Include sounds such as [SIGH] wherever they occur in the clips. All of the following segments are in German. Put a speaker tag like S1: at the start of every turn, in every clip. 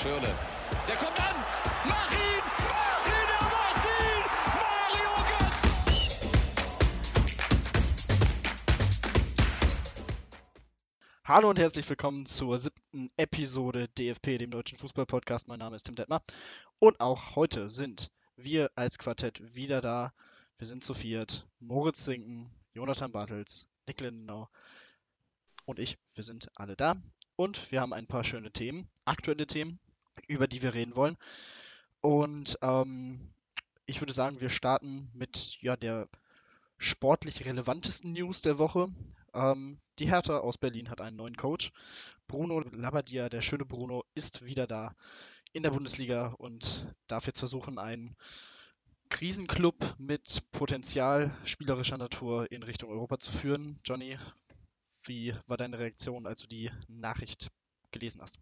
S1: Schürle. Der kommt an. Mach ihn! Mach ihn! Er macht ihn! Mario Götze!
S2: Hallo und herzlich willkommen zur siebten Episode DFP, dem Deutschen Fußball-Podcast. Mein Name ist Tim Detmer. Und auch heute sind wir als Quartett wieder da. Wir sind zu viert. Moritz Sinken, Jonathan Bartels, Nick Lindenau und ich. Wir sind alle da. Und wir haben ein paar schöne Themen, aktuelle Themen, über die wir reden wollen. Und ähm, ich würde sagen, wir starten mit ja, der sportlich relevantesten News der Woche. Ähm, die Hertha aus Berlin hat einen neuen Coach. Bruno Labbadia, der schöne Bruno, ist wieder da in der Bundesliga und darf jetzt versuchen, einen Krisenclub mit Potenzial spielerischer Natur in Richtung Europa zu führen. Johnny, wie war deine Reaktion, als du die Nachricht gelesen hast?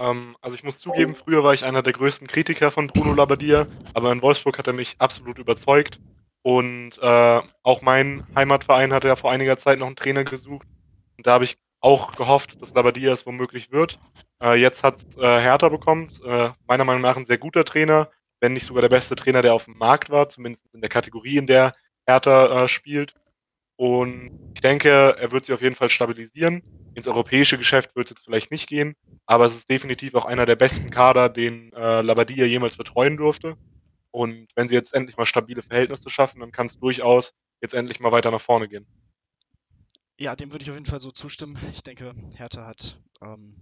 S3: Ähm, also ich muss zugeben, früher war ich einer der größten Kritiker von Bruno Labbadia, aber in Wolfsburg hat er mich absolut überzeugt. Und äh, auch mein Heimatverein hatte ja vor einiger Zeit noch einen Trainer gesucht. Und da habe ich auch gehofft, dass Labbadia es womöglich wird. Äh, jetzt hat äh, Hertha bekommen, äh, meiner Meinung nach ein sehr guter Trainer, wenn nicht sogar der beste Trainer, der auf dem Markt war, zumindest in der Kategorie, in der Hertha äh, spielt. Und ich denke, er wird sie auf jeden Fall stabilisieren. Ins europäische Geschäft wird es vielleicht nicht gehen, aber es ist definitiv auch einer der besten Kader, den äh, Labadia jemals betreuen durfte. Und wenn sie jetzt endlich mal stabile Verhältnisse schaffen, dann kann es durchaus jetzt endlich mal weiter nach vorne gehen.
S2: Ja, dem würde ich auf jeden Fall so zustimmen. Ich denke, Hertha hat ähm,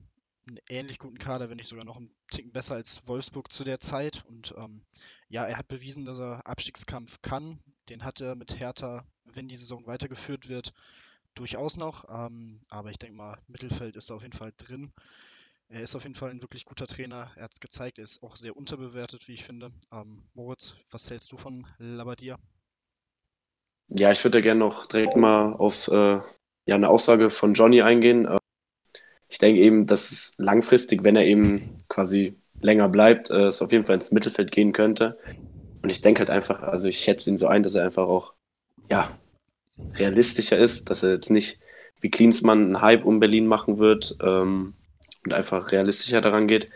S2: einen ähnlich guten Kader, wenn nicht sogar noch einen Ticken besser als Wolfsburg zu der Zeit. Und ähm, ja, er hat bewiesen, dass er Abstiegskampf kann. Den hat er mit Hertha, wenn die Saison weitergeführt wird, durchaus noch. Ähm, aber ich denke mal, Mittelfeld ist da auf jeden Fall drin. Er ist auf jeden Fall ein wirklich guter Trainer. Er hat es gezeigt, er ist auch sehr unterbewertet, wie ich finde. Ähm, Moritz, was hältst du von Labadia?
S4: Ja, ich würde gerne noch direkt mal auf äh, ja, eine Aussage von Johnny eingehen. Äh, ich denke eben, dass es langfristig, wenn er eben quasi länger bleibt, äh, es auf jeden Fall ins Mittelfeld gehen könnte. Und ich denke halt einfach, also ich schätze ihn so ein, dass er einfach auch, ja, realistischer ist, dass er jetzt nicht wie Klinsmann einen Hype um Berlin machen wird ähm, und einfach realistischer daran geht.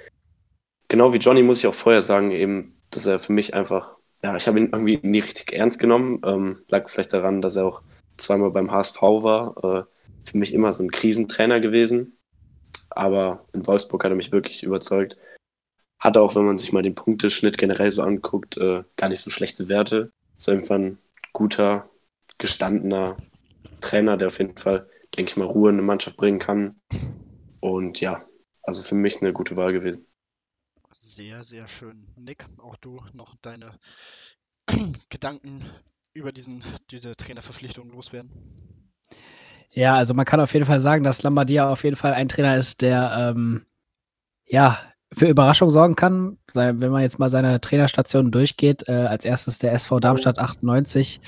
S4: Genau wie Johnny muss ich auch vorher sagen, eben, dass er für mich einfach, ja, ich habe ihn irgendwie nie richtig ernst genommen. Ähm, lag vielleicht daran, dass er auch zweimal beim HSV war. Äh, für mich immer so ein Krisentrainer gewesen. Aber in Wolfsburg hat er mich wirklich überzeugt. Hat auch, wenn man sich mal den Punkteschnitt generell so anguckt, äh, gar nicht so schlechte Werte. So einfach ein guter, gestandener Trainer, der auf jeden Fall, denke ich mal, Ruhe in eine Mannschaft bringen kann. Und ja, also für mich eine gute Wahl gewesen.
S2: Sehr, sehr schön. Nick, auch du noch deine [CLEARS THROAT] Gedanken über diesen, diese Trainerverpflichtung loswerden?
S5: Ja, also man kann auf jeden Fall sagen, dass Lambadia auf jeden Fall ein Trainer ist, der ähm, ja für Überraschung sorgen kann. Wenn man jetzt mal seine Trainerstationen durchgeht, äh, als erstes der SV Darmstadt 98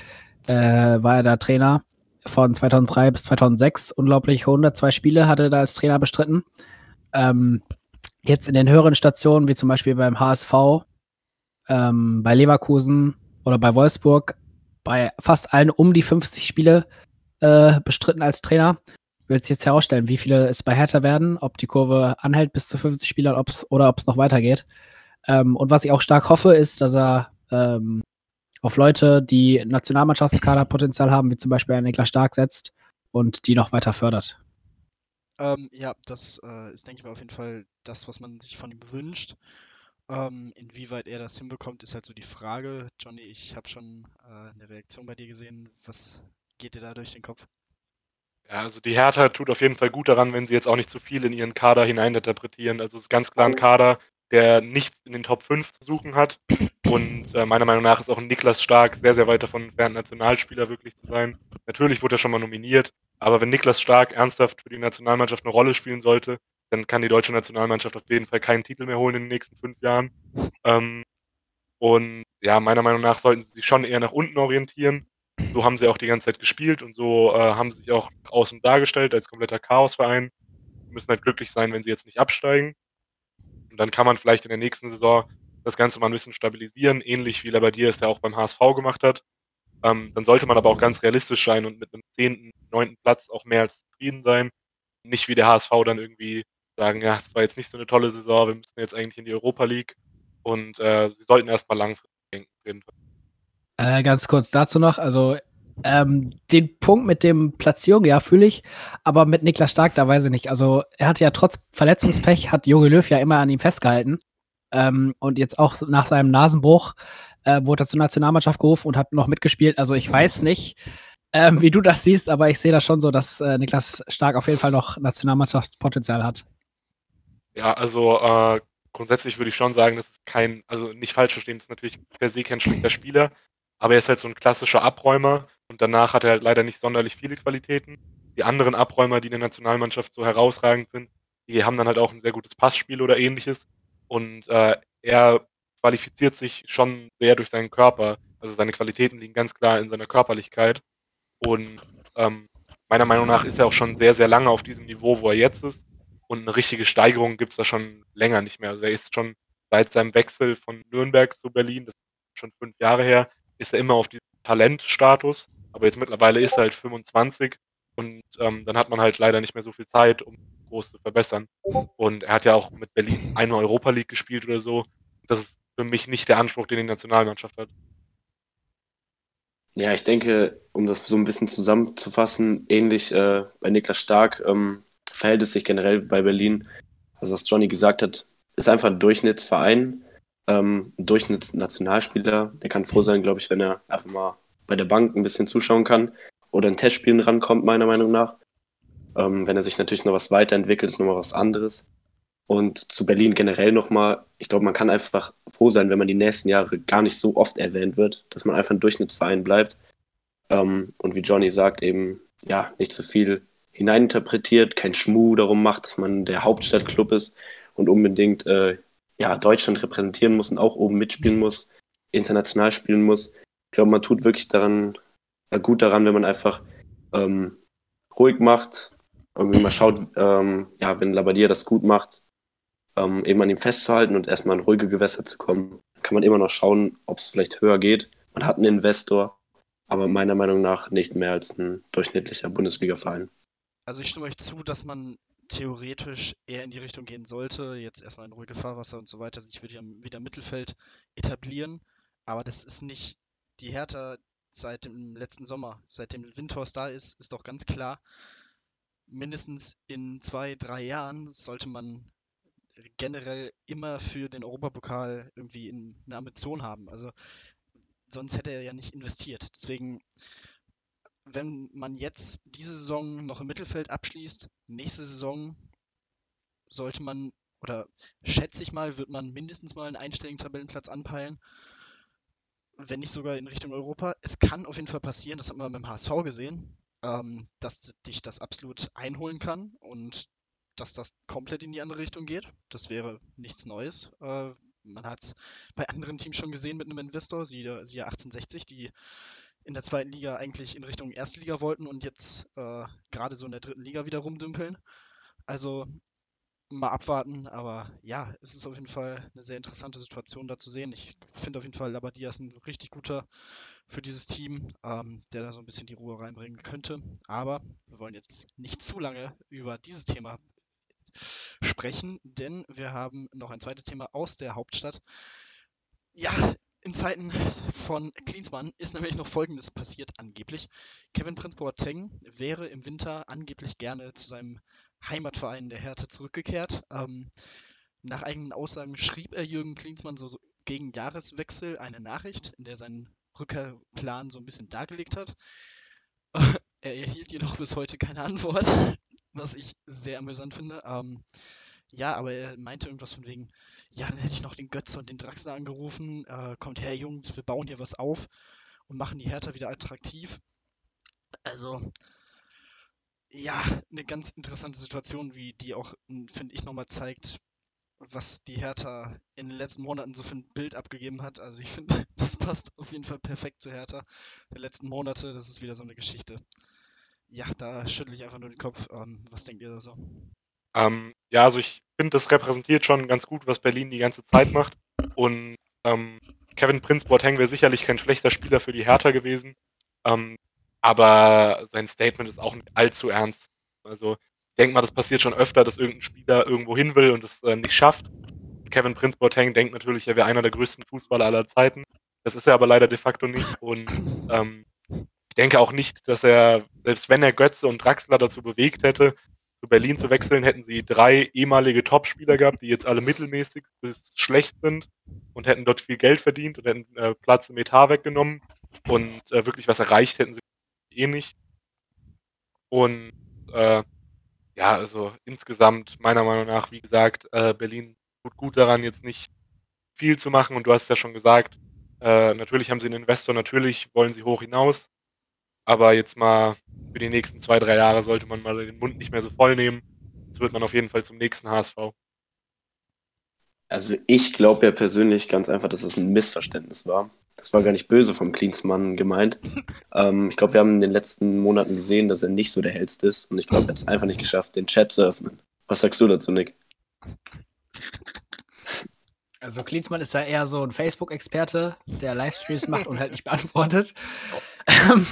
S5: äh, war er da Trainer von 2003 bis 2006. Unglaublich 102 Spiele hat er da als Trainer bestritten. Ähm, jetzt in den höheren Stationen, wie zum Beispiel beim HSV, ähm, bei Leverkusen oder bei Wolfsburg, bei fast allen um die 50 Spiele äh, bestritten als Trainer. Ich will jetzt herausstellen, wie viele es bei Hertha werden, ob die Kurve anhält bis zu 50 Spielern ob's, oder ob es noch weitergeht. Ähm, und was ich auch stark hoffe, ist, dass er ähm, auf Leute, die Nationalmannschaftskaderpotenzial haben, wie zum Beispiel Niklas Stark setzt und die noch weiter fördert.
S2: Ähm, ja, das äh, ist, denke ich mal, auf jeden Fall das, was man sich von ihm wünscht. Ähm, inwieweit er das hinbekommt, ist halt so die Frage. Johnny, ich habe schon äh, eine Reaktion bei dir gesehen. Was geht dir da durch den Kopf?
S3: Ja, also die Hertha tut auf jeden Fall gut daran, wenn sie jetzt auch nicht zu viel in ihren Kader hineininterpretieren. Also es ist ganz klar ein Kader, der nichts in den Top 5 zu suchen hat. Und äh, meiner Meinung nach ist auch Niklas Stark sehr, sehr weit davon entfernt, Nationalspieler wirklich zu sein. Natürlich wurde er schon mal nominiert, aber wenn Niklas Stark ernsthaft für die Nationalmannschaft eine Rolle spielen sollte, dann kann die deutsche Nationalmannschaft auf jeden Fall keinen Titel mehr holen in den nächsten fünf Jahren. Ähm, und ja, meiner Meinung nach sollten sie sich schon eher nach unten orientieren. So haben sie auch die ganze Zeit gespielt und so äh, haben sie sich auch außen dargestellt als kompletter Chaosverein. Sie müssen halt glücklich sein, wenn sie jetzt nicht absteigen. Und dann kann man vielleicht in der nächsten Saison das Ganze mal ein bisschen stabilisieren, ähnlich wie Labadier es ja auch beim HSV gemacht hat. Ähm, dann sollte man aber auch ganz realistisch sein und mit einem zehnten, neunten Platz auch mehr als zufrieden sein. Nicht wie der HSV dann irgendwie sagen, ja, das war jetzt nicht so eine tolle Saison, wir müssen jetzt eigentlich in die Europa League und äh, sie sollten erstmal langfristig denken.
S5: Äh, ganz kurz dazu noch, also ähm, den Punkt mit dem Platzierung, ja, fühle ich, aber mit Niklas Stark, da weiß ich nicht. Also er hat ja trotz Verletzungspech, hat Jogi Löw ja immer an ihm festgehalten. Ähm, und jetzt auch nach seinem Nasenbruch äh, wurde er zur Nationalmannschaft gerufen und hat noch mitgespielt. Also ich weiß nicht, ähm, wie du das siehst, aber ich sehe das schon so, dass äh, Niklas Stark auf jeden Fall noch Nationalmannschaftspotenzial hat.
S3: Ja, also äh, grundsätzlich würde ich schon sagen, das ist kein, also nicht falsch verstehen, das ist natürlich per se kein schlechter Spieler, aber er ist halt so ein klassischer Abräumer und danach hat er halt leider nicht sonderlich viele Qualitäten. Die anderen Abräumer, die in der Nationalmannschaft so herausragend sind, die haben dann halt auch ein sehr gutes Passspiel oder ähnliches. Und äh, er qualifiziert sich schon sehr durch seinen Körper. Also seine Qualitäten liegen ganz klar in seiner Körperlichkeit. Und ähm, meiner Meinung nach ist er auch schon sehr, sehr lange auf diesem Niveau, wo er jetzt ist. Und eine richtige Steigerung gibt es da schon länger nicht mehr. Also er ist schon seit seinem Wechsel von Nürnberg zu Berlin, das ist schon fünf Jahre her, ist er immer auf diesem Talentstatus. Aber jetzt mittlerweile ist er halt 25 und ähm, dann hat man halt leider nicht mehr so viel Zeit, um groß zu verbessern. Und er hat ja auch mit Berlin eine Europa League gespielt oder so. Das ist für mich nicht der Anspruch, den die Nationalmannschaft hat.
S4: Ja, ich denke, um das so ein bisschen zusammenzufassen, ähnlich äh, bei Niklas Stark ähm, verhält es sich generell bei Berlin. Also was Johnny gesagt hat, ist einfach ein Durchschnittsverein, ähm, ein Durchschnittsnationalspieler. Der kann froh sein, glaube ich, wenn er einfach mal bei der Bank ein bisschen zuschauen kann oder in Testspielen rankommt, meiner Meinung nach. Ähm, wenn er sich natürlich noch was weiterentwickelt, ist nochmal was anderes. Und zu Berlin generell nochmal, ich glaube, man kann einfach froh sein, wenn man die nächsten Jahre gar nicht so oft erwähnt wird, dass man einfach ein Durchschnittsverein bleibt. Ähm, und wie Johnny sagt, eben, ja, nicht zu so viel hineininterpretiert, kein Schmuh darum macht, dass man der Hauptstadtclub ist und unbedingt äh, ja, Deutschland repräsentieren muss und auch oben mitspielen muss, international spielen muss. Ich glaube, man tut wirklich daran, gut daran, wenn man einfach ähm, ruhig macht, irgendwie mal schaut, ähm, ja, wenn Labadia das gut macht, ähm, eben an ihm festzuhalten und erstmal in ruhige Gewässer zu kommen, kann man immer noch schauen, ob es vielleicht höher geht. Man hat einen Investor, aber meiner Meinung nach nicht mehr als ein durchschnittlicher Bundesliga-Verein.
S2: Also ich stimme euch zu, dass man theoretisch eher in die Richtung gehen sollte, jetzt erstmal in ruhige Fahrwasser und so weiter, sich wieder, wieder im Mittelfeld etablieren. Aber das ist nicht die Hertha seit dem letzten Sommer, seitdem Windhorst da ist, ist doch ganz klar, mindestens in zwei, drei Jahren sollte man generell immer für den Europapokal irgendwie eine Ambition haben. Also sonst hätte er ja nicht investiert. Deswegen, wenn man jetzt diese Saison noch im Mittelfeld abschließt, nächste Saison sollte man, oder schätze ich mal, wird man mindestens mal einen einstelligen Tabellenplatz anpeilen. Wenn nicht sogar in Richtung Europa. Es kann auf jeden Fall passieren, das hat man beim HSV gesehen, ähm, dass dich das absolut einholen kann und dass das komplett in die andere Richtung geht. Das wäre nichts Neues. Äh, man hat es bei anderen Teams schon gesehen mit einem Investor, siehe, siehe 1860, die in der zweiten Liga eigentlich in Richtung erste Liga wollten und jetzt äh, gerade so in der dritten Liga wieder rumdümpeln. Also mal abwarten, aber ja, es ist auf jeden Fall eine sehr interessante Situation da zu sehen. Ich finde auf jeden Fall Labadia ist ein richtig guter für dieses Team, ähm, der da so ein bisschen die Ruhe reinbringen könnte. Aber wir wollen jetzt nicht zu lange über dieses Thema sprechen, denn wir haben noch ein zweites Thema aus der Hauptstadt. Ja, in Zeiten von Klinsmann ist nämlich noch Folgendes passiert, angeblich. Kevin Prince Boateng wäre im Winter angeblich gerne zu seinem Heimatverein der Hertha zurückgekehrt. Ähm, nach eigenen Aussagen schrieb er Jürgen Klinsmann so gegen Jahreswechsel eine Nachricht, in der er seinen Rückkehrplan so ein bisschen dargelegt hat. [LAUGHS] er erhielt jedoch bis heute keine Antwort [LAUGHS] was ich sehr amüsant finde. Ähm, ja, aber er meinte irgendwas von wegen, ja, dann hätte ich noch den Götze und den Draxler angerufen. Äh, kommt her, Jungs, wir bauen hier was auf und machen die Hertha wieder attraktiv. Also, ja, eine ganz interessante Situation, wie die auch, finde ich, nochmal zeigt, was die Hertha in den letzten Monaten so für ein Bild abgegeben hat. Also ich finde, [LAUGHS] das passt auf jeden Fall perfekt zu Hertha. Die letzten Monate, das ist wieder so eine Geschichte. Ja, da schüttle ich einfach nur den Kopf. Ähm, was denkt ihr da so?
S3: Ähm, ja, also ich finde, das repräsentiert schon ganz gut, was Berlin die ganze Zeit macht. Und ähm, Kevin Prince Boateng wäre sicherlich kein schlechter Spieler für die Hertha gewesen. Ähm, aber sein Statement ist auch nicht allzu ernst. Also Ich denke mal, das passiert schon öfter, dass irgendein Spieler irgendwo hin will und es äh, nicht schafft. Kevin Prince Boateng denkt natürlich, er wäre einer der größten Fußballer aller Zeiten. Das ist er aber leider de facto nicht. Und ähm, ich denke auch nicht, dass er, selbst wenn er Götze und Draxler dazu bewegt hätte, zu Berlin zu wechseln, hätten sie drei ehemalige Topspieler gehabt, die jetzt alle mittelmäßig bis schlecht sind und hätten dort viel Geld verdient und hätten äh, Platz im Etat weggenommen und äh, wirklich was erreicht hätten sie eh nicht. Und äh, ja, also insgesamt meiner Meinung nach, wie gesagt, äh, Berlin tut gut daran, jetzt nicht viel zu machen. Und du hast ja schon gesagt, äh, natürlich haben sie einen Investor, natürlich wollen sie hoch hinaus. Aber jetzt mal für die nächsten zwei, drei Jahre sollte man mal den Mund nicht mehr so voll nehmen. Jetzt wird man auf jeden Fall zum nächsten HSV.
S4: Also ich glaube ja persönlich ganz einfach, dass es ein Missverständnis war. Das war gar nicht böse vom Klinsmann gemeint. [LAUGHS] Ähm, ich glaube, wir haben in den letzten Monaten gesehen, dass er nicht so der hellste ist. Und ich glaube, er hat es einfach nicht geschafft, den Chat zu öffnen. Was sagst du dazu, Nick?
S5: Also Klinsmann ist ja eher so ein Facebook-Experte, der Livestreams macht und halt nicht beantwortet. Ähm,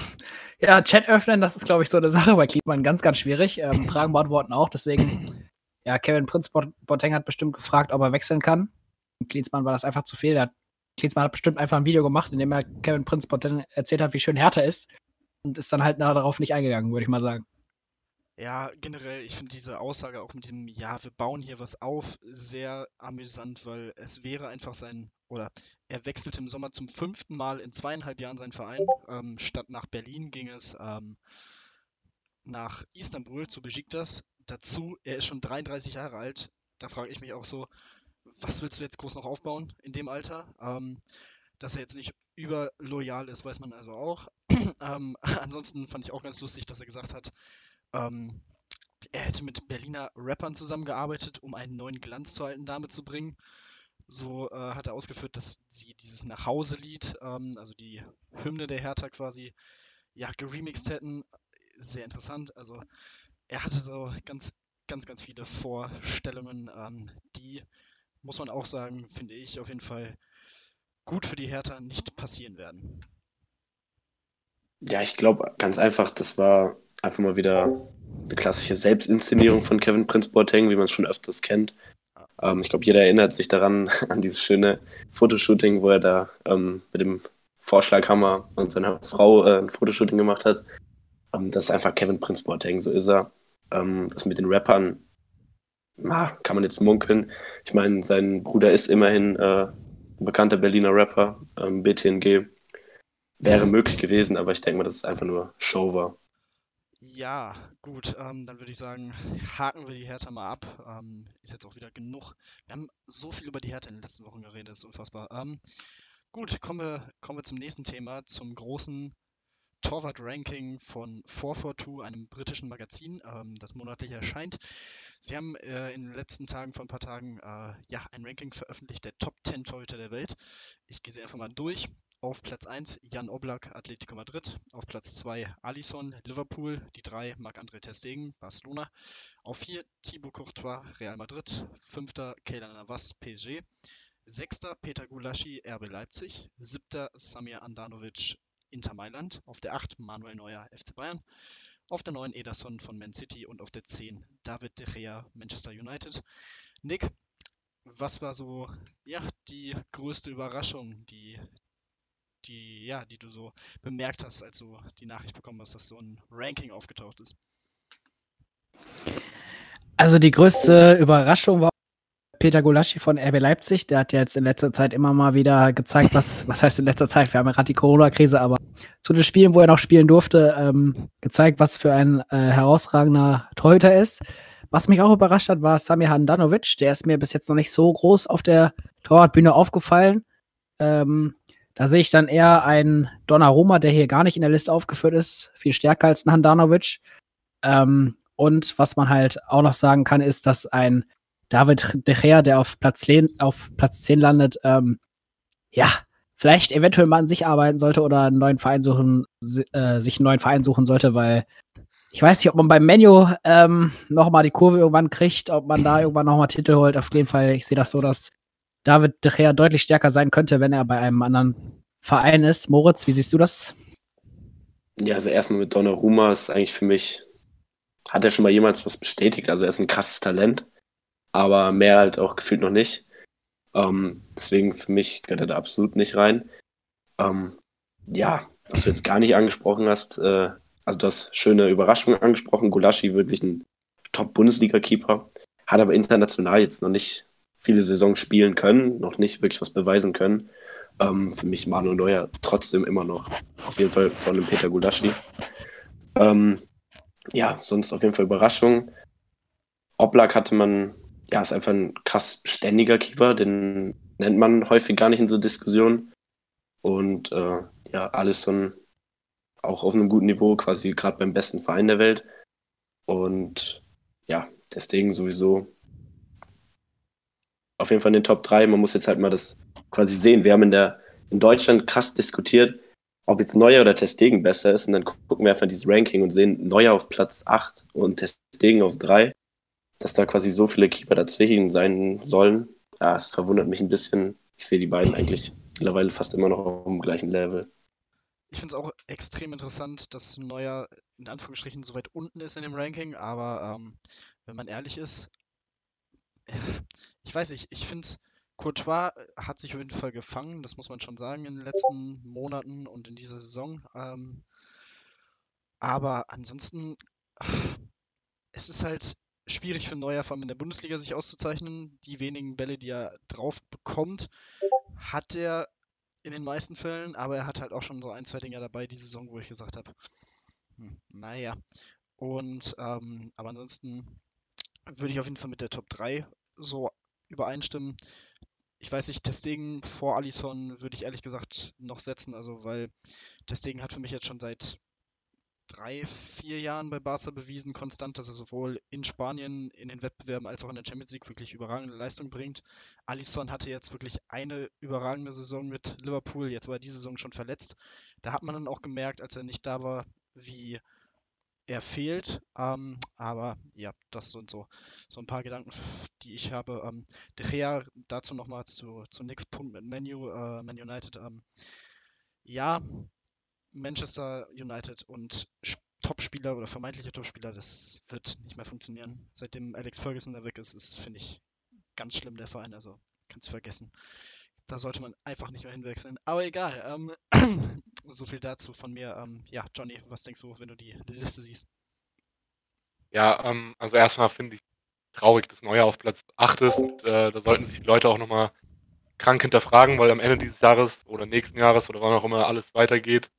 S5: ja, Chat öffnen, das ist, glaube ich, so eine Sache bei Klinsmann ganz, ganz schwierig. Ähm, Fragen beantworten auch. Deswegen, ja, Kevin Prinz Boateng hat bestimmt gefragt, ob er wechseln kann. Und Klinsmann war das einfach zu viel. Der hat, Klinsmann hat bestimmt einfach ein Video gemacht, in dem er Kevin Prinz Boateng erzählt hat, wie schön Hertha ist. Und ist dann halt darauf nicht eingegangen, würde ich mal sagen.
S2: Ja, generell, ich finde diese Aussage auch mit dem, ja, wir bauen hier was auf, sehr amüsant, weil es wäre einfach sein, oder er wechselte im Sommer zum fünften Mal in zweieinhalb Jahren seinen Verein. Ähm, statt nach Berlin ging es ähm, nach Istanbul zu Besiktas. Dazu, er ist schon 33 Jahre alt. Da frage ich mich auch so, was willst du jetzt groß noch aufbauen in dem Alter? Ähm, dass er jetzt nicht überloyal ist, weiß man also auch. [CLEARS THROAT] ähm, ansonsten fand ich auch ganz lustig, dass er gesagt hat, ähm, er hätte mit Berliner Rappern zusammengearbeitet, um einen neuen Glanz zur alten Dame zu bringen. So äh, hat er ausgeführt, dass sie dieses Nachhause-Lied, ähm, also die Hymne der Hertha quasi, ja, geremixed hätten. Sehr interessant. Also er hatte so ganz, ganz, ganz viele Vorstellungen, ähm, die, muss man auch sagen, finde ich auf jeden Fall gut für die Hertha nicht passieren werden.
S4: Ja, ich glaube ganz einfach, das war einfach mal wieder eine klassische Selbstinszenierung von Kevin Prince Boateng, wie man es schon öfters kennt. Ähm, ich glaube, jeder erinnert sich daran, [LAUGHS] an dieses schöne Fotoshooting, wo er da ähm, mit dem Vorschlaghammer und seiner Frau äh, ein Fotoshooting gemacht hat. Ähm, das ist einfach Kevin Prince Boateng, so ist er. Ähm, das mit den Rappern, kann man jetzt munkeln. Ich meine, sein Bruder ist immerhin äh, ein bekannter Berliner Rapper, ähm, BTNG. Wäre möglich gewesen, aber ich denke mal, dass es einfach nur Show war.
S2: Ja, gut, ähm, dann würde ich sagen, haken wir die Hertha mal ab. Ähm, ist jetzt auch wieder genug. Wir haben so viel über die Hertha in den letzten Wochen geredet, ist unfassbar. Ähm, gut, kommen wir, kommen wir zum nächsten Thema, zum großen Torwart-Ranking von 442, einem britischen Magazin, ähm, das monatlich erscheint. Sie haben äh, in den letzten Tagen, vor ein paar Tagen, äh, ja, ein Ranking veröffentlicht der Top 10 Torhüter der Welt. Ich gehe sie einfach mal durch. Auf Platz 1 Jan Oblak, Atletico Madrid. Auf Platz 2 Alisson, Liverpool. Die 3 Marc-André Testegen, Barcelona. Auf 4 Thibaut Courtois, Real Madrid. 5. Keylor Navas, PSG. 6. Peter Gulaschi, RB Leipzig. 7. Samir Andanovic, Inter Mailand. Auf der 8 Manuel Neuer, FC Bayern. Auf der 9 Ederson von Man City und auf der 10 David De Gea, Manchester United. Nick, was war so ja, die größte Überraschung, die die, ja, die du so bemerkt hast, als du die Nachricht bekommen hast, dass so ein Ranking aufgetaucht ist?
S5: Also die größte Überraschung war Peter Gulaschi von RB Leipzig. Der hat ja jetzt in letzter Zeit immer mal wieder gezeigt, was, was heißt in letzter Zeit? Wir haben ja gerade die Corona-Krise, aber zu den Spielen, wo er noch spielen durfte, ähm, gezeigt, was für ein äh, herausragender Torhüter ist. Was mich auch überrascht hat, war Samir Handanovic. Der ist mir bis jetzt noch nicht so groß auf der Torwartbühne aufgefallen. Ähm, da sehe ich dann eher einen Donnarumma, der hier gar nicht in der Liste aufgeführt ist, viel stärker als ein Handanovic. Ähm, und was man halt auch noch sagen kann, ist, dass ein David De Gea, der auf Platz 10, auf Platz 10 landet, ähm, ja, vielleicht eventuell mal an sich arbeiten sollte oder einen neuen Verein suchen, äh, sich einen neuen Verein suchen sollte, weil ich weiß nicht, ob man beim Menu ähm, nochmal die Kurve irgendwann kriegt, ob man da irgendwann nochmal Titel holt. Auf jeden Fall, ich sehe das so, dass David De Gea deutlich stärker sein könnte, wenn er bei einem anderen Verein ist. Moritz, wie siehst du das?
S4: Ja, also erstmal mit Donnarumma ist eigentlich für mich hat er schon mal jemals was bestätigt. Also er ist ein krasses Talent, aber mehr halt auch gefühlt noch nicht. Ähm, deswegen für mich gehört er da absolut nicht rein. Ähm, ja, was du jetzt gar nicht angesprochen hast, äh, also du hast schöne Überraschungen angesprochen. Gulaschi wirklich ein Top-Bundesliga-Keeper, hat aber international jetzt noch nicht viele Saisons spielen können, noch nicht wirklich was beweisen können. Ähm, für mich Manuel Neuer trotzdem immer noch auf jeden Fall von dem Peter Gulaschi. Ähm, ja, sonst auf jeden Fall Überraschung. Oblak hatte man, ja, ist einfach ein krass ständiger Keeper, den nennt man häufig gar nicht in so Diskussionen. Und äh, ja, Alisson auch auf einem guten Niveau, quasi gerade beim besten Verein der Welt. Und ja, deswegen sowieso auf jeden Fall in den Top 3. Man muss jetzt halt mal das quasi sehen. Wir haben in der in Deutschland krass diskutiert, ob jetzt Neuer oder Testegen besser ist. Und dann gucken wir einfach dieses Ranking und sehen Neuer auf Platz 8 und Testegen auf 3. Dass da quasi so viele Keeper dazwischen sein sollen. Ja, es verwundert mich ein bisschen. Ich sehe die beiden eigentlich mittlerweile fast immer noch auf dem gleichen Level.
S2: Ich finde es auch extrem interessant, dass Neuer in Anführungsstrichen so weit unten ist in dem Ranking, aber ähm, wenn man ehrlich ist, ich weiß nicht, ich finde Courtois hat sich auf jeden Fall gefangen, das muss man schon sagen, in den letzten Monaten und in dieser Saison. Ähm, aber ansonsten, es ist halt schwierig für Neuer, vor allem in der Bundesliga, sich auszuzeichnen. Die wenigen Bälle, die er drauf bekommt, hat er in den meisten Fällen, aber er hat halt auch schon so ein, zwei Dinge dabei die Saison, wo ich gesagt habe, hm, naja. Und, ähm, aber ansonsten würde ich auf jeden Fall mit der Top 3 so übereinstimmen. Ich weiß nicht, Testegen vor Alisson würde ich ehrlich gesagt noch setzen, also weil Testegen hat für mich jetzt schon seit drei, vier Jahren bei Barca bewiesen, konstant, dass er sowohl in Spanien in den Wettbewerben als auch in der Champions League wirklich überragende Leistung bringt. Alisson hatte jetzt wirklich eine überragende Saison mit Liverpool, jetzt war diese Saison schon verletzt. Da hat man dann auch gemerkt, als er nicht da war, wie er fehlt. Ähm, aber ja, das sind so, so ein paar Gedanken, die ich habe. Ähm, De Gea, dazu nochmal zu, zu Nix Punkt mit Menu, äh, Man United. Ähm, ja, Manchester United und Topspieler oder vermeintliche Topspieler, das wird nicht mehr funktionieren. Seitdem Alex Ferguson da weg ist, ist, finde ich, ganz schlimm der Verein. Also kannst du vergessen. Da sollte man einfach nicht mehr hinwechseln. Aber egal. Ähm, [CLEARS THROAT] so viel dazu von mir. Ähm, ja, Johnny, was denkst du, wenn du die Liste siehst?
S3: Ja, ähm, also erstmal finde ich traurig, dass Neuer auf Platz 8 ist. Und, äh, da sollten sich die Leute auch nochmal krank hinterfragen, weil am Ende dieses Jahres oder nächsten Jahres oder wann auch immer alles weitergeht,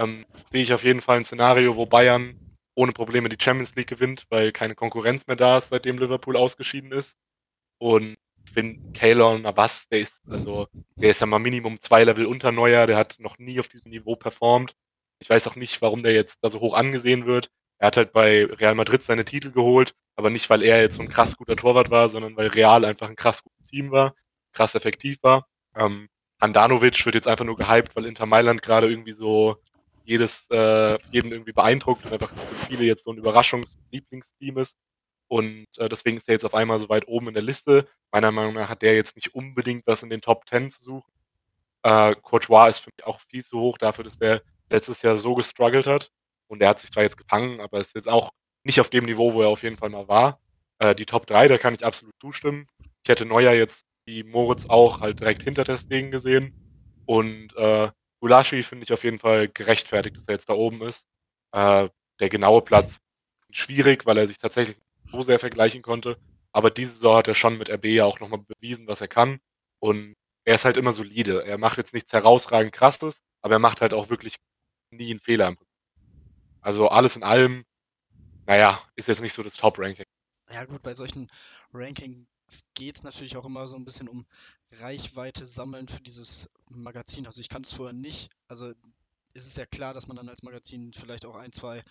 S3: ähm, sehe ich auf jeden Fall ein Szenario, wo Bayern ohne Probleme die Champions League gewinnt, weil keine Konkurrenz mehr da ist, seitdem Liverpool ausgeschieden ist. Und ich finde, Kaylor Navas, der ist, also, der ist ja mal Minimum zwei Level unter Neuer, der hat noch nie auf diesem Niveau performt. Ich weiß auch nicht, warum der jetzt da so hoch angesehen wird. Er hat halt bei Real Madrid seine Titel geholt, aber nicht, weil er jetzt so ein krass guter Torwart war, sondern weil Real einfach ein krass gutes Team war, krass effektiv war. Ähm, Handanovic wird jetzt einfach nur gehypt, weil Inter Mailand gerade irgendwie so jedes, äh, jeden irgendwie beeindruckt und einfach für viele jetzt so ein Überraschungs-Lieblingsteam ist. Und äh, deswegen ist er jetzt auf einmal so weit oben in der Liste. Meiner Meinung nach hat der jetzt nicht unbedingt was in den Top 10 zu suchen. Äh, Courtois ist für mich auch viel zu hoch dafür, dass der letztes Jahr so gestruggelt hat. Und er hat sich zwar jetzt gefangen, aber ist jetzt auch nicht auf dem Niveau, wo er auf jeden Fall mal war. Äh, die Top 3, da kann ich absolut zustimmen. Ich hätte Neuer jetzt wie Moritz auch halt direkt hinter das Ding gesehen. Und äh, Gulaschi finde ich auf jeden Fall gerechtfertigt, dass er jetzt da oben ist. Äh, der genaue Platz schwierig, weil er sich tatsächlich so sehr vergleichen konnte. Aber diese Saison hat er schon mit RB ja auch nochmal bewiesen, was er kann. Und er ist halt immer solide. Er macht jetzt nichts herausragend krasses, aber er macht halt auch wirklich nie einen Fehler. Also alles in allem, naja, ist jetzt nicht so das Top-Ranking.
S2: Ja gut, bei solchen Rankings geht es natürlich auch immer so ein bisschen um Reichweite sammeln für dieses Magazin. Also ich kann es vorher nicht. Also ist es ja klar, dass man dann als Magazin vielleicht auch ein, zwei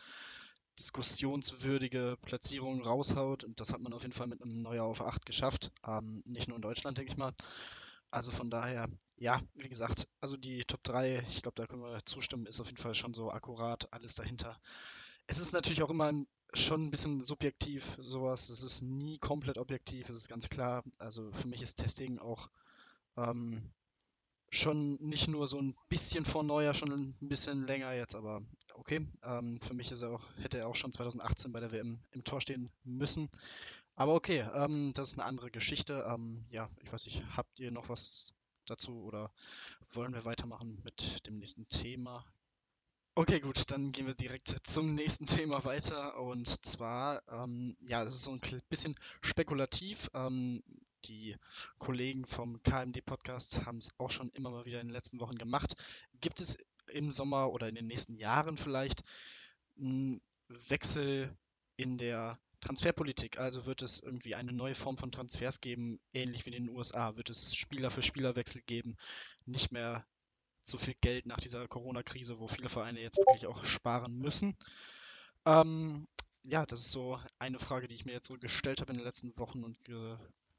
S2: diskussionswürdige Platzierungen raushaut. Und das hat man auf jeden Fall mit einem Neuer auf 8 geschafft. Ähm, nicht nur in Deutschland, denke ich mal. Also von daher, ja, wie gesagt, also die Top 3, ich glaube, da können wir zustimmen, ist auf jeden Fall schon so akkurat, alles dahinter. Es ist natürlich auch immer schon ein bisschen subjektiv, sowas. Es ist nie komplett objektiv, es ist ganz klar. Also für mich ist Testing auch ähm, schon nicht nur so ein bisschen vor Neuer, schon ein bisschen länger jetzt, aber okay. Ähm, für mich ist er auch, hätte er auch schon 2018 bei der WM im Tor stehen müssen. Aber okay, ähm, das ist eine andere Geschichte. Ähm, ja, ich weiß nicht, habt ihr noch was dazu oder wollen wir weitermachen mit dem nächsten Thema? Okay, gut, dann gehen wir direkt zum nächsten Thema weiter. Und zwar, ähm, ja, es ist so ein bisschen spekulativ. Ähm, die Kollegen vom KMD-Podcast haben es auch schon immer mal wieder in den letzten Wochen gemacht. Gibt es im Sommer oder in den nächsten Jahren vielleicht einen Wechsel in der Transferpolitik? Also wird es irgendwie eine neue Form von Transfers geben, ähnlich wie in den USA? Wird es Spieler für Spielerwechsel geben? Nicht mehr so viel Geld nach dieser Corona-Krise, wo viele Vereine jetzt wirklich auch sparen müssen. Ähm, ja, das ist so eine Frage, die ich mir jetzt so gestellt habe in den letzten Wochen und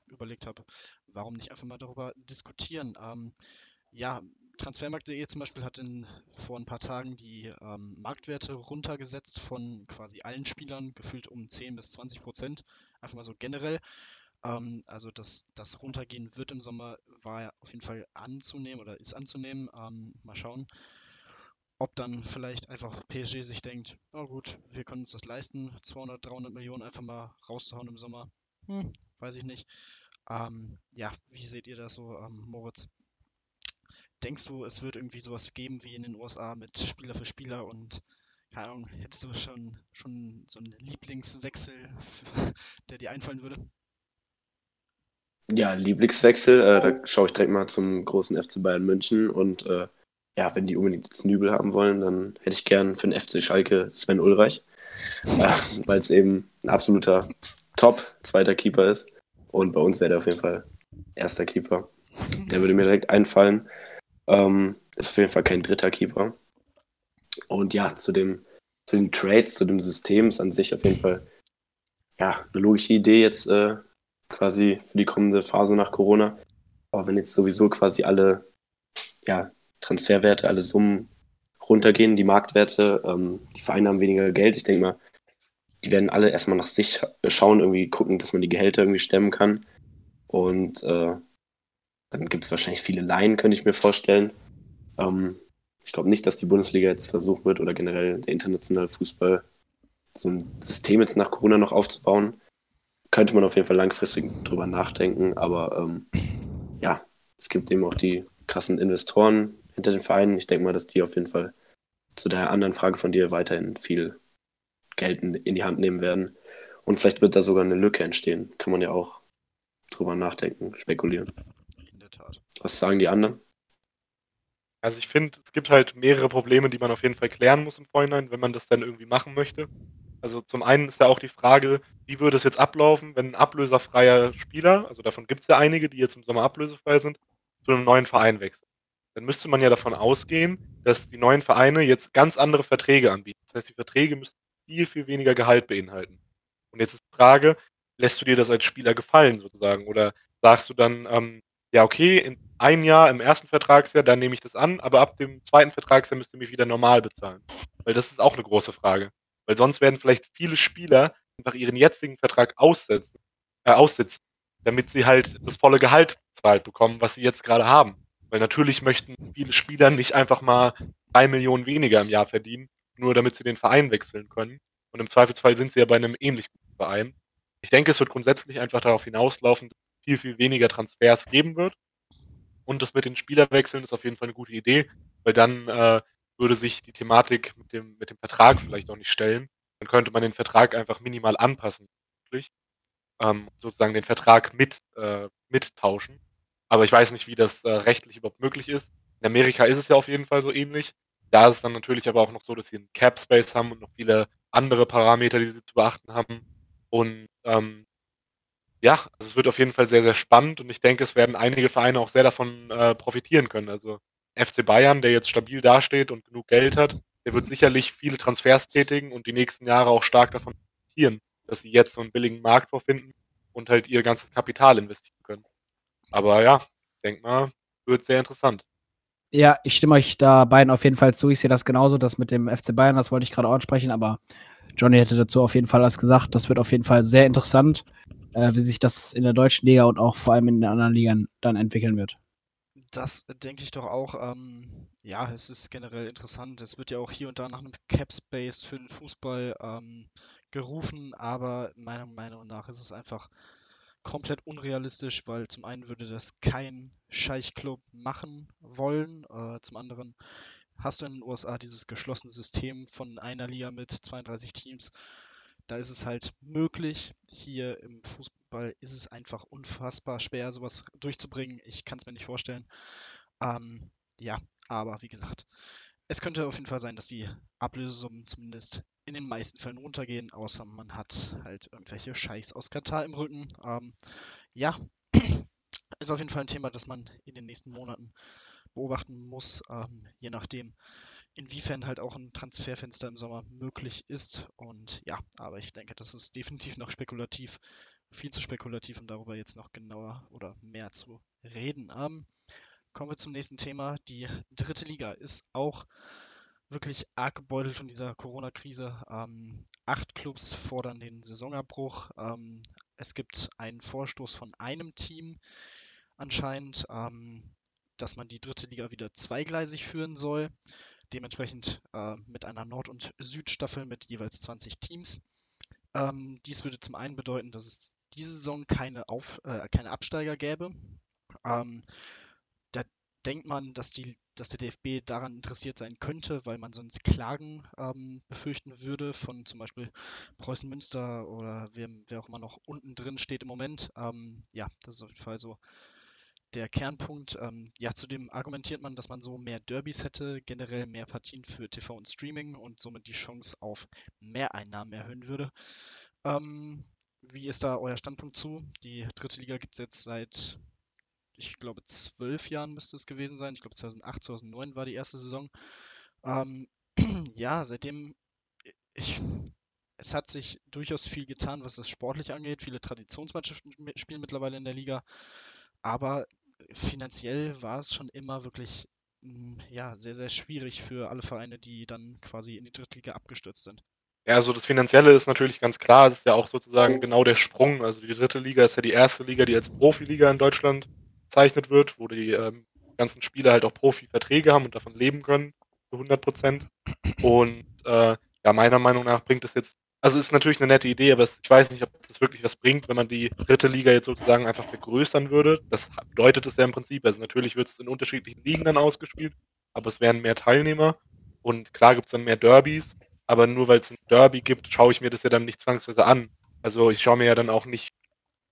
S2: überlegt habe, warum nicht einfach mal darüber diskutieren. Ähm, ja, Transfermarkt.de zum Beispiel hat in, vor ein paar Tagen die ähm, Marktwerte runtergesetzt von quasi allen Spielern, gefühlt um 10 bis 20 Prozent, einfach mal so generell. Ähm, also das, das Runtergehen wird im Sommer, war auf jeden Fall anzunehmen oder ist anzunehmen. Ähm, mal schauen, ob dann vielleicht einfach PSG sich denkt, oh gut, wir können uns das leisten, 200, 300 Millionen einfach mal rauszuhauen im Sommer. Hm, weiß ich nicht. Ähm, ja, wie seht ihr das so, ähm, Moritz? Denkst du, es wird irgendwie sowas geben wie in den USA mit Spieler für Spieler und keine Ahnung, hättest du schon, schon so einen Lieblingswechsel, [LAUGHS] der dir einfallen würde?
S4: Ja, Lieblingswechsel, äh, da schaue ich direkt mal zum großen FC Bayern München und äh, ja, wenn die unbedingt jetzt Nübel haben wollen, dann hätte ich gern für den FC Schalke Sven Ulreich, äh, [LAUGHS] weil es eben ein absoluter Top zweiter Keeper ist und bei uns wäre der auf jeden Fall erster Keeper. Der würde mir direkt einfallen. Ähm, ist auf jeden Fall kein dritter Keeper. Und ja, zu dem, zu den Trades, zu dem System ist an sich auf jeden Fall ja, eine logische Idee jetzt äh, quasi für die kommende Phase nach Corona. Aber wenn jetzt sowieso quasi alle ja, Transferwerte, alle Summen runtergehen, die Marktwerte, ähm, die Vereine haben weniger Geld. Ich denke mal, die werden alle erstmal nach sich schauen, irgendwie gucken, dass man die Gehälter irgendwie stemmen kann. Und äh, dann gibt es wahrscheinlich viele Laien, könnte ich mir vorstellen. Ähm, ich glaube nicht, dass die Bundesliga jetzt versuchen wird oder generell der internationale Fußball so ein System jetzt nach Corona noch aufzubauen könnte man auf jeden Fall langfristig drüber nachdenken, aber ähm, ja, es gibt eben auch die krassen Investoren hinter den Vereinen. Ich denke mal, dass die auf jeden Fall zu der anderen Frage von dir weiterhin viel Geld in, in die Hand nehmen werden. Und vielleicht wird da sogar eine Lücke entstehen. Kann man ja auch drüber nachdenken, spekulieren. In der Tat. Was sagen die anderen?
S3: Also ich finde, es gibt halt mehrere Probleme, die man auf jeden Fall klären muss im Vorhinein, wenn man das dann irgendwie machen möchte. Also zum einen ist ja auch die Frage, wie würde es jetzt ablaufen, wenn ein ablöserfreier Spieler, also davon gibt es ja einige, die jetzt im Sommer ablösefrei sind, zu einem neuen Verein wechselt. Dann müsste man ja davon ausgehen, dass die neuen Vereine jetzt ganz andere Verträge anbieten. Das heißt, die Verträge müssen viel, viel weniger Gehalt beinhalten. Und jetzt ist die Frage, lässt du dir das als Spieler gefallen sozusagen? Oder sagst du dann, ähm, ja, okay, in ein Jahr im ersten Vertragsjahr, dann nehme ich das an, aber ab dem zweiten Vertragsjahr müsst ihr mich wieder normal bezahlen. Weil das ist auch eine große Frage. Weil sonst werden vielleicht viele Spieler einfach ihren jetzigen Vertrag aussetzen, äh, aussitzen, damit sie halt das volle Gehalt bezahlt bekommen, was sie jetzt gerade haben. Weil natürlich möchten viele Spieler nicht einfach mal drei Millionen weniger im Jahr verdienen, nur damit sie den Verein wechseln können. Und im Zweifelsfall sind sie ja bei einem ähnlich guten Verein. Ich denke, es wird grundsätzlich einfach darauf hinauslaufen, dass es viel, viel weniger Transfers geben wird. Und das mit den Spielerwechseln ist auf jeden Fall eine gute Idee, weil dann äh, würde sich die Thematik mit dem, mit dem Vertrag vielleicht auch nicht stellen. Dann könnte man den Vertrag einfach minimal anpassen, ähm, sozusagen den Vertrag mit, äh, mittauschen. Aber ich weiß nicht, wie das äh, rechtlich überhaupt möglich ist. In Amerika ist es ja auf jeden Fall so ähnlich. Da ist es dann natürlich aber auch noch so, dass sie einen Cap Space haben und noch viele andere Parameter, die sie zu beachten haben. Und ähm, ja, also es wird auf jeden Fall sehr, sehr spannend und ich denke, es werden einige Vereine auch sehr davon äh, profitieren können. Also FC Bayern, der jetzt stabil dasteht und genug Geld hat, der wird sicherlich viele Transfers tätigen und die nächsten Jahre auch stark davon profitieren, dass sie jetzt so einen billigen Markt vorfinden und halt ihr ganzes Kapital investieren können. Aber ja, denk mal, wird sehr interessant.
S5: Ja, ich stimme euch da beiden auf jeden Fall zu. Ich sehe das genauso, das mit dem FC Bayern, das wollte ich gerade auch ansprechen, aber Johnny hätte dazu auf jeden Fall was gesagt. Das wird auf jeden Fall sehr interessant, äh, wie sich das in der deutschen Liga und auch vor allem in den anderen Ligern dann entwickeln wird
S2: Das denke ich doch auch. Ähm, ja, es ist generell interessant. Es wird ja auch hier und da nach einem Cap Space für den Fußball ähm, gerufen, aber meiner Meinung nach ist es einfach komplett unrealistisch, weil zum einen würde das kein Scheichclub machen wollen, äh, zum anderen hast du in den USA dieses geschlossene System von einer Liga mit 32 Teams. Da ist es halt möglich. Hier im Fußball ist es einfach unfassbar schwer, sowas durchzubringen. Ich kann es mir nicht vorstellen. Ähm, ja, aber wie gesagt, es könnte auf jeden Fall sein, dass die Ablösesummen zumindest in den meisten Fällen runtergehen, außer man hat halt irgendwelche Scheiß aus Katar im Rücken. Ähm, ja, [CLEARS THROAT] ist auf jeden Fall ein Thema, das man in den nächsten Monaten beobachten muss, ähm, je nachdem, inwiefern halt auch ein Transferfenster im Sommer möglich ist. Und ja, aber ich denke, das ist definitiv noch spekulativ, viel zu spekulativ, um darüber jetzt noch genauer oder mehr zu reden. Ähm, kommen wir zum nächsten Thema. Die dritte Liga ist auch wirklich arg gebeutelt von dieser Corona-Krise. Ähm, acht Clubs fordern den Saisonabbruch. Ähm, es gibt einen Vorstoß von einem Team anscheinend, ähm, dass man die dritte Liga wieder zweigleisig führen soll. Dementsprechend äh, mit einer Nord- und Südstaffel mit jeweils 20 Teams. Ähm, dies würde zum einen bedeuten, dass es diese Saison keine, Auf, äh, keine Absteiger gäbe. Ähm, da denkt man, dass, die, dass der DFB daran interessiert sein könnte, weil man sonst Klagen ähm, befürchten würde von zum Beispiel Preußen Münster oder wer, wer auch immer noch unten drin steht im Moment. Ähm, ja, das ist auf jeden Fall so der Kernpunkt. Ähm, ja, zudem argumentiert man, dass man so mehr Derbys hätte, generell mehr Partien für TV und Streaming und somit die Chance auf mehr Einnahmen erhöhen würde. Ähm, wie ist da euer Standpunkt zu? Die dritte Liga gibt es jetzt seit, ich glaube, zwölf Jahren müsste es gewesen sein. Ich glaube, 2008, 2009 war die erste Saison. Ähm, [CLEARS THROAT] ja, seitdem, ich, es hat sich durchaus viel getan, was das sportlich angeht. Viele Traditionsmannschaften spielen mittlerweile in der Liga. Aber finanziell war es schon immer wirklich hm, ja, sehr, sehr schwierig für alle Vereine, die dann quasi in die Drittliga abgestürzt sind.
S3: Ja, also das Finanzielle ist natürlich ganz klar. Es ist ja auch sozusagen genau der Sprung. Also die dritte Liga ist ja die erste Liga, die als Profiliga in Deutschland bezeichnet wird, wo die ähm, ganzen Spieler halt auch Profiverträge haben und davon leben können, zu 100 Prozent. Und äh, ja, meiner Meinung nach bringt es jetzt also ist natürlich eine nette Idee, aber ich weiß nicht, ob das wirklich was bringt, wenn man die dritte Liga jetzt sozusagen einfach vergrößern würde. Das bedeutet es ja im Prinzip. Also natürlich wird es in unterschiedlichen Ligen dann ausgespielt, aber es wären mehr Teilnehmer und klar gibt es dann mehr Derbys, aber nur weil es ein Derby gibt, schaue ich mir das ja dann nicht zwangsweise an. Also ich schaue mir ja dann auch nicht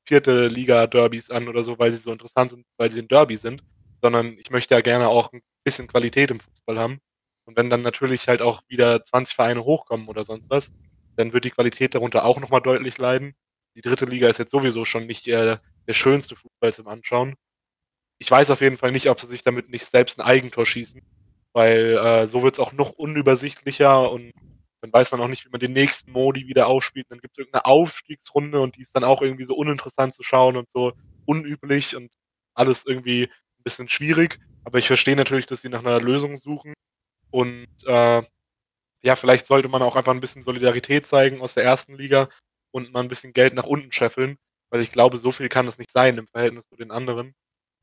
S3: vierte Liga-Derbys an oder so, weil sie so interessant sind, weil sie ein Derby sind, sondern ich möchte ja gerne auch ein bisschen Qualität im Fußball haben. Und wenn dann natürlich halt auch wieder 20 Vereine hochkommen oder sonst was, dann wird die Qualität darunter auch nochmal deutlich leiden. Die dritte Liga ist jetzt sowieso schon nicht der, der schönste Fußball zum Anschauen. Ich weiß auf jeden Fall nicht, ob sie sich damit nicht selbst ein Eigentor schießen, weil äh, so wird es auch noch unübersichtlicher und dann weiß man auch nicht, wie man den nächsten Modi wieder aufspielt. Dann gibt es irgendeine Aufstiegsrunde und die ist dann auch irgendwie so uninteressant zu schauen und so unüblich und alles irgendwie ein bisschen schwierig. Aber ich verstehe natürlich, dass sie nach einer Lösung suchen. Und äh, ja, vielleicht sollte man auch einfach ein bisschen Solidarität zeigen aus der ersten Liga und mal ein bisschen Geld nach unten scheffeln, weil ich glaube, so viel kann es nicht sein im Verhältnis zu den anderen.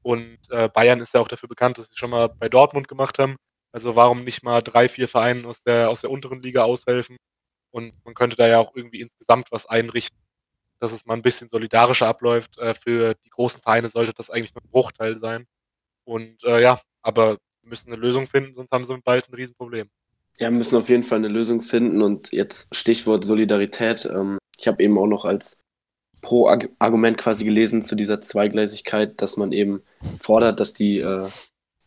S3: Und äh, Bayern ist ja auch dafür bekannt, dass sie schon mal bei Dortmund gemacht haben. Also warum nicht mal drei, vier Vereinen aus der, aus der unteren Liga aushelfen? Und man könnte da ja auch irgendwie insgesamt was einrichten, dass es mal ein bisschen solidarischer abläuft. Äh, für die großen Vereine sollte das eigentlich nur ein Bruchteil sein. Und äh, ja, aber wir müssen eine Lösung finden, sonst haben sie bald ein Riesenproblem.
S4: Ja, wir müssen auf jeden Fall eine Lösung finden und jetzt Stichwort Solidarität. Ähm, ich habe eben auch noch als Pro-Argument quasi gelesen zu dieser Zweigleisigkeit, dass man eben fordert, dass die äh,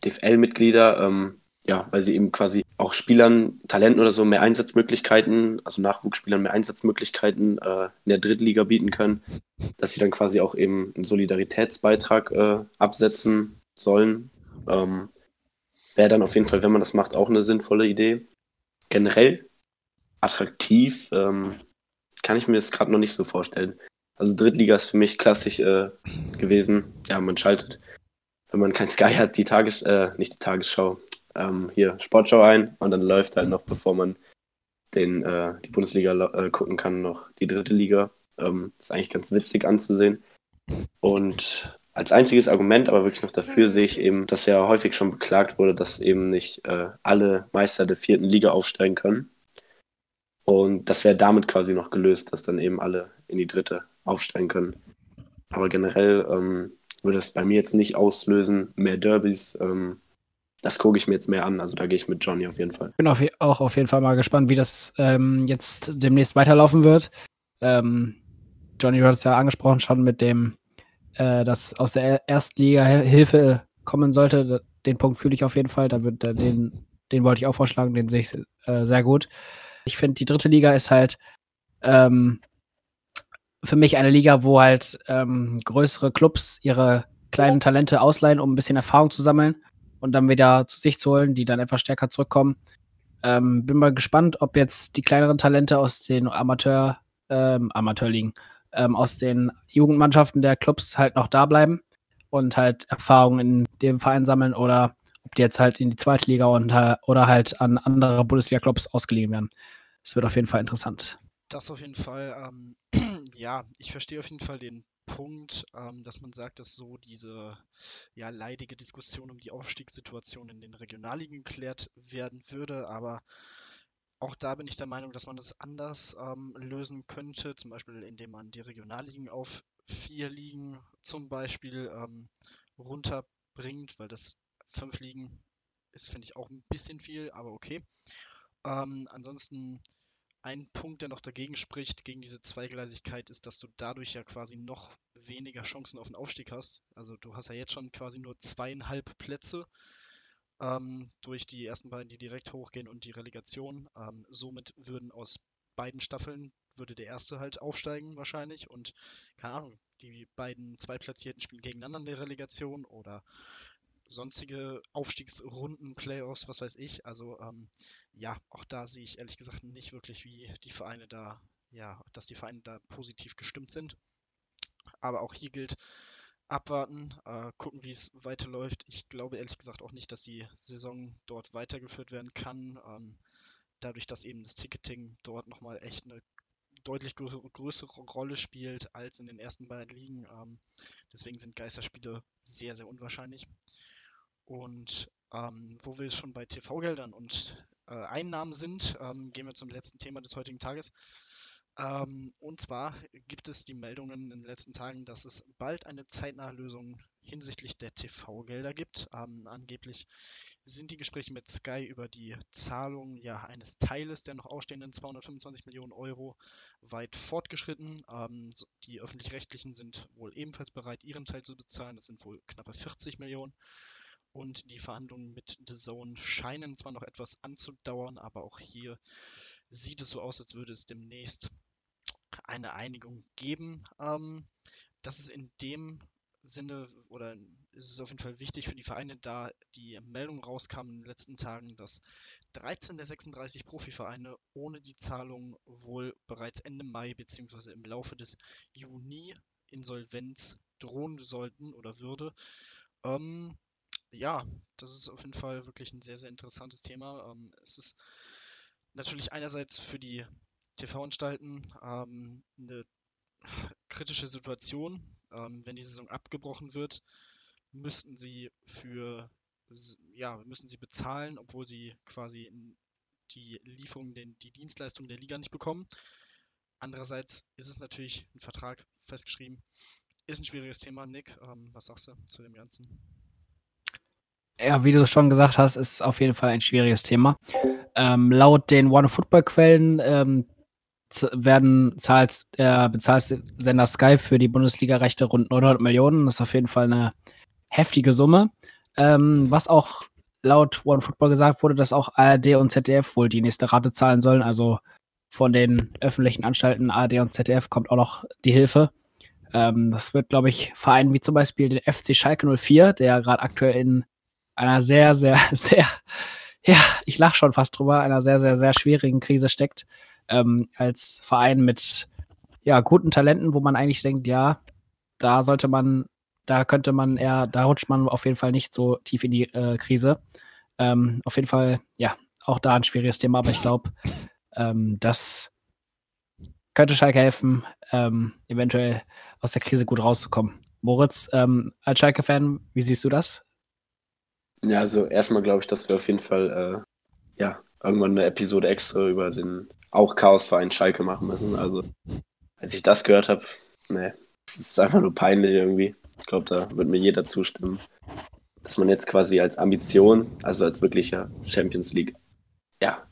S4: DFL-Mitglieder, ähm, ja, weil sie eben quasi auch Spielern, Talenten oder so mehr Einsatzmöglichkeiten, also Nachwuchsspielern mehr Einsatzmöglichkeiten äh, in der Drittliga bieten können, dass sie dann quasi auch eben einen Solidaritätsbeitrag äh, absetzen sollen. Ähm, Wäre dann auf jeden Fall, wenn man das macht, auch eine sinnvolle Idee generell attraktiv ähm, kann ich mir das gerade noch nicht so vorstellen. Also Drittliga ist für mich klassisch äh, gewesen. Ja, man schaltet, wenn man kein Sky hat, die Tages, äh, nicht die Tagesschau, ähm, hier Sportschau ein und dann läuft halt noch, bevor man den, äh, die Bundesliga äh, gucken kann, noch die dritte Liga. Ähm, ist eigentlich ganz witzig anzusehen. Und als einziges Argument, aber wirklich noch dafür sehe ich eben, dass ja häufig schon beklagt wurde, dass eben nicht äh, alle Meister der vierten Liga aufsteigen können. Und das wäre damit quasi noch gelöst, dass dann eben alle in die dritte aufsteigen können. Aber generell ähm, würde es bei mir jetzt nicht auslösen, mehr Derbys. Ähm, das gucke ich mir jetzt mehr an. Also da gehe ich mit Johnny auf jeden Fall.
S5: Ich bin auf, auch auf jeden Fall mal gespannt, wie das ähm, jetzt demnächst weiterlaufen wird. Ähm, Johnny, du hast es ja angesprochen schon mit dem, äh, dass aus der Erstliga Hilfe kommen sollte. Den Punkt fühle ich auf jeden Fall. Da wird, den, den wollte ich auch vorschlagen, den sehe ich äh, sehr gut. Ich finde, die dritte Liga ist halt ähm, für mich eine Liga, wo halt ähm, größere Clubs ihre kleinen Talente ausleihen, um ein bisschen Erfahrung zu sammeln und dann wieder zu sich zu holen, die dann etwas stärker zurückkommen. Ähm, bin mal gespannt, ob jetzt die kleineren Talente aus den Amateur, ähm, Amateurligen, ähm, aus den Jugendmannschaften der Clubs halt noch da bleiben und halt Erfahrungen in dem Verein sammeln oder ob die jetzt halt in die zweite Liga und, oder halt an andere Bundesliga-Clubs ausgeliehen werden. Es wird auf jeden Fall interessant.
S2: Das auf jeden Fall. Ähm, [CLEARS THROAT] ja, ich verstehe auf jeden Fall den Punkt, ähm, dass man sagt, dass so diese ja, leidige Diskussion um die Aufstiegssituation in den Regionalligen geklärt werden würde. Aber auch da bin ich der Meinung, dass man das anders ähm, lösen könnte, zum Beispiel indem man die Regionalligen auf vier Ligen zum Beispiel ähm, runterbringt, weil das fünf Ligen ist, finde ich, auch ein bisschen viel, aber okay. Ähm, ansonsten ein Punkt, der noch dagegen spricht, gegen diese Zweigleisigkeit, ist, dass du dadurch ja quasi noch weniger Chancen auf den Aufstieg hast. Also du hast ja jetzt schon quasi nur zweieinhalb Plätze ähm, durch die ersten beiden, die direkt hochgehen und die Relegation. Ähm, somit würden aus beiden Staffeln würde der erste halt aufsteigen wahrscheinlich und keine Ahnung, die beiden Zweitplatzierten spielen gegeneinander in der Relegation oder sonstige Aufstiegsrunden, Playoffs, was weiß ich. Also ähm, ja, auch da sehe ich ehrlich gesagt nicht wirklich, wie die Vereine da, ja, dass die Vereine da positiv gestimmt sind. Aber auch hier gilt, abwarten, äh, gucken, wie es weiterläuft. Ich glaube ehrlich gesagt auch nicht, dass die Saison dort weitergeführt werden kann. Ähm, dadurch, dass eben das Ticketing dort nochmal echt eine deutlich größere Rolle spielt als in den ersten beiden Ligen. Ähm, deswegen sind Geisterspiele sehr, sehr unwahrscheinlich. Und ähm, wo wir schon bei TV-Geldern und äh, Einnahmen sind, ähm, gehen wir zum letzten Thema des heutigen Tages. Ähm, und zwar gibt es die Meldungen in den letzten Tagen, dass es bald eine zeitnahe Lösung hinsichtlich der TV-Gelder gibt. Ähm, angeblich sind die Gespräche mit Sky über die Zahlung ja, eines Teiles der noch ausstehenden 225 Millionen Euro weit fortgeschritten. Ähm, die öffentlich-rechtlichen sind wohl ebenfalls bereit, ihren Teil zu bezahlen. Das sind wohl knappe 40 Millionen. Und die Verhandlungen mit The Zone scheinen zwar noch etwas anzudauern, aber auch hier sieht es so aus, als würde es demnächst eine Einigung geben. Ähm, das ist in dem Sinne oder ist es auf jeden Fall wichtig für die Vereine, da die Meldung rauskam in den letzten Tagen, dass 13 der 36 Profivereine ohne die Zahlung wohl bereits Ende Mai bzw. im Laufe des Juni Insolvenz drohen sollten oder würde. Ähm, ja, das ist auf jeden Fall wirklich ein sehr, sehr interessantes Thema. Ähm, es ist natürlich einerseits für die TV-Anstalten ähm, eine kritische Situation. Ähm, wenn die Saison abgebrochen wird, müssten sie für ja, müssen sie bezahlen, obwohl sie quasi die Lieferung, den, die Dienstleistung der Liga nicht bekommen. Andererseits ist es natürlich ein Vertrag festgeschrieben. Ist ein schwieriges Thema, Nick. Ähm, was sagst du zu dem Ganzen?
S5: Ja, wie du schon gesagt hast, ist auf jeden Fall ein schwieriges Thema. Ähm, laut den One-Football-Quellen ähm, werden zahlt der bezahlt Sender Sky für die Bundesliga-Rechte rund 900 Millionen. Das ist auf jeden Fall eine heftige Summe. Ähm, was auch laut OneFootball gesagt wurde, dass auch ARD und ZDF wohl die nächste Rate zahlen sollen. Also von den öffentlichen Anstalten ARD und ZDF kommt auch noch die Hilfe. Ähm, das wird, glaube ich, Vereinen wie zum Beispiel den FC Schalke 04, der gerade aktuell in einer sehr, sehr, [LAUGHS] sehr, ja, ich lache schon fast drüber, einer sehr, sehr, sehr schwierigen Krise steckt. Ähm, als Verein mit ja, guten Talenten, wo man eigentlich denkt, ja, da sollte man, da könnte man eher, da rutscht man auf jeden Fall nicht so tief in die äh, Krise. Ähm, auf jeden Fall, ja, auch da ein schwieriges Thema, aber ich glaube, ähm, das könnte Schalke helfen, ähm, eventuell aus der Krise gut rauszukommen. Moritz, ähm, als Schalke-Fan, wie siehst du das?
S4: Ja, also erstmal glaube ich, dass wir auf jeden Fall äh, ja, irgendwann eine Episode extra über den auch Chaosverein Schalke machen müssen. Also, als ich das gehört habe, nee, es ist einfach nur peinlich irgendwie. Ich glaube, da wird mir jeder zustimmen, dass man jetzt quasi als Ambition, also als wirklicher Champions League, ja,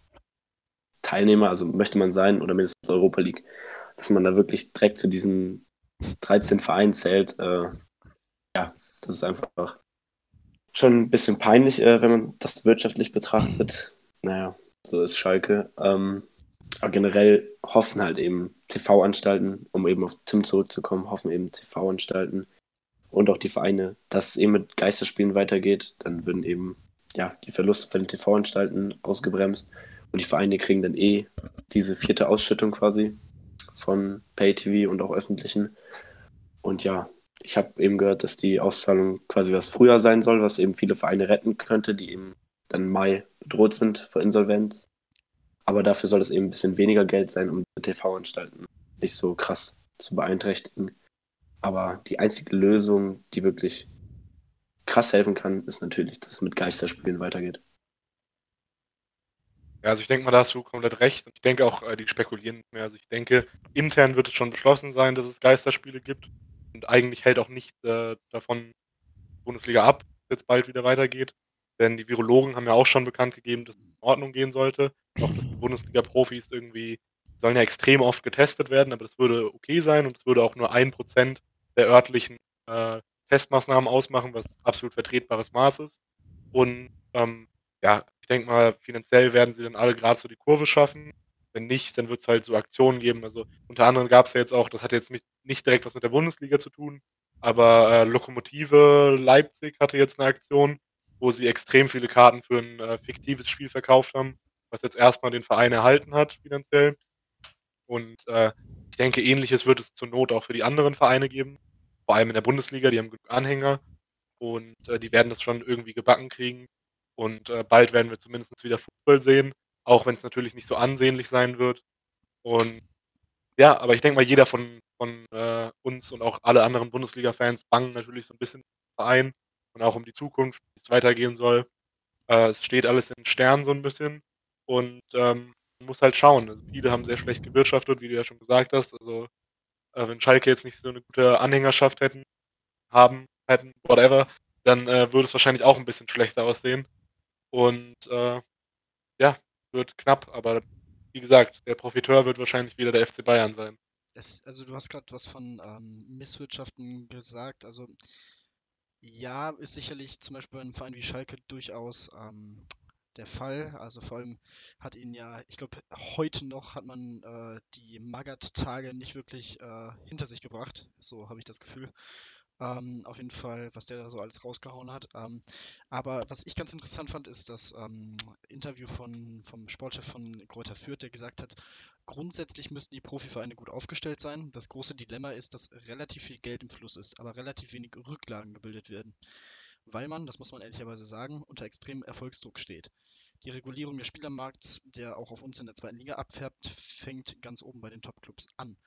S4: Teilnehmer, also möchte man sein, oder mindestens Europa League, dass man da wirklich direkt zu diesen 13 Vereinen zählt. Äh, ja, das ist einfach schon ein bisschen peinlich, äh, wenn man das wirtschaftlich betrachtet. Naja, so ist Schalke. Ähm, aber generell hoffen halt eben TV-Anstalten, um eben auf Tim zurückzukommen, hoffen eben TV-Anstalten und auch die Vereine, dass es eben mit Geisterspielen weitergeht. Dann würden eben ja, die Verluste bei den TV-Anstalten ausgebremst und die Vereine kriegen dann eh diese vierte Ausschüttung quasi von Pay-TV und auch öffentlichen. Und ja, ich habe eben gehört, dass die Auszahlung quasi was früher sein soll, was eben viele Vereine retten könnte, die eben dann Mai bedroht sind vor Insolvenz. Aber dafür soll es eben ein bisschen weniger Geld sein, um TV-Anstalten nicht so krass zu beeinträchtigen. Aber die einzige Lösung, die wirklich krass helfen kann, ist natürlich, dass es mit Geisterspielen weitergeht.
S3: Ja, also ich denke mal, da hast du komplett recht. Ich denke auch, äh, die spekulieren nicht mehr. Also ich denke, intern wird es schon beschlossen sein, dass es Geisterspiele gibt. Und eigentlich hält auch nicht äh, davon Bundesliga ab, dass jetzt bald wieder weitergeht. Denn die Virologen haben ja auch schon bekannt gegeben, dass es in Ordnung gehen sollte. Auch dass die Bundesliga-Profis irgendwie sollen ja extrem oft getestet werden, aber das würde okay sein und es würde auch nur ein Prozent der örtlichen äh, Testmaßnahmen ausmachen, was absolut vertretbares Maß ist. Und ähm, ja, ich denke mal, finanziell werden sie dann alle gerade so die Kurve schaffen. Wenn nicht, dann wird es halt so Aktionen geben. Also unter anderem gab es ja jetzt auch, das hat jetzt nicht, nicht direkt was mit der Bundesliga zu tun, aber äh, Lokomotive Leipzig hatte jetzt eine Aktion, wo sie extrem viele Karten für ein äh, fiktives Spiel verkauft haben, was jetzt erstmal den Verein erhalten hat finanziell. Und äh, ich denke, ähnliches wird es zur Not auch für die anderen Vereine geben, vor allem in der Bundesliga, die haben genug Anhänger und äh, die werden das schon irgendwie gebacken kriegen. Und äh, bald werden wir zumindest wieder Fußball sehen, auch wenn es natürlich nicht so ansehnlich sein wird. Und ja, aber ich denke mal, jeder von, von äh, uns und auch alle anderen Bundesliga-Fans bangen natürlich so ein bisschen Verein und auch um die Zukunft, wie es weitergehen soll. Äh, es steht alles in Sternen so ein bisschen und ähm, man muss halt schauen. Also viele haben sehr schlecht gewirtschaftet, wie du ja schon gesagt hast. Also äh, wenn Schalke jetzt nicht so eine gute Anhängerschaft hätten, haben, hätten, whatever, dann äh, würde es wahrscheinlich auch ein bisschen schlechter aussehen. Und äh, ja, wird knapp, aber wie gesagt, der Profiteur wird wahrscheinlich wieder der FC Bayern sein.
S2: Es, also du hast gerade was von ähm, Misswirtschaften gesagt. Also ja, ist sicherlich zum Beispiel bei einem Verein wie Schalke durchaus ähm, der Fall. Also vor allem hat ihn ja, ich glaube, heute noch hat man äh, die Magath-Tage nicht wirklich äh, hinter sich gebracht. So habe ich das Gefühl. Ähm, auf jeden Fall, was der da so alles rausgehauen hat. Ähm, aber was ich ganz interessant fand, ist das ähm, Interview von, vom Sportchef von Kräuter Fürth, der gesagt hat, grundsätzlich müssten die Profivereine gut aufgestellt sein. Das große Dilemma ist, dass relativ viel Geld im Fluss ist, aber relativ wenig Rücklagen gebildet werden. Weil man, das muss man ehrlicherweise sagen, unter extremem Erfolgsdruck steht. Die Regulierung des Spielermarkts, der auch auf uns in der zweiten Liga abfärbt, fängt ganz oben bei den Topclubs an.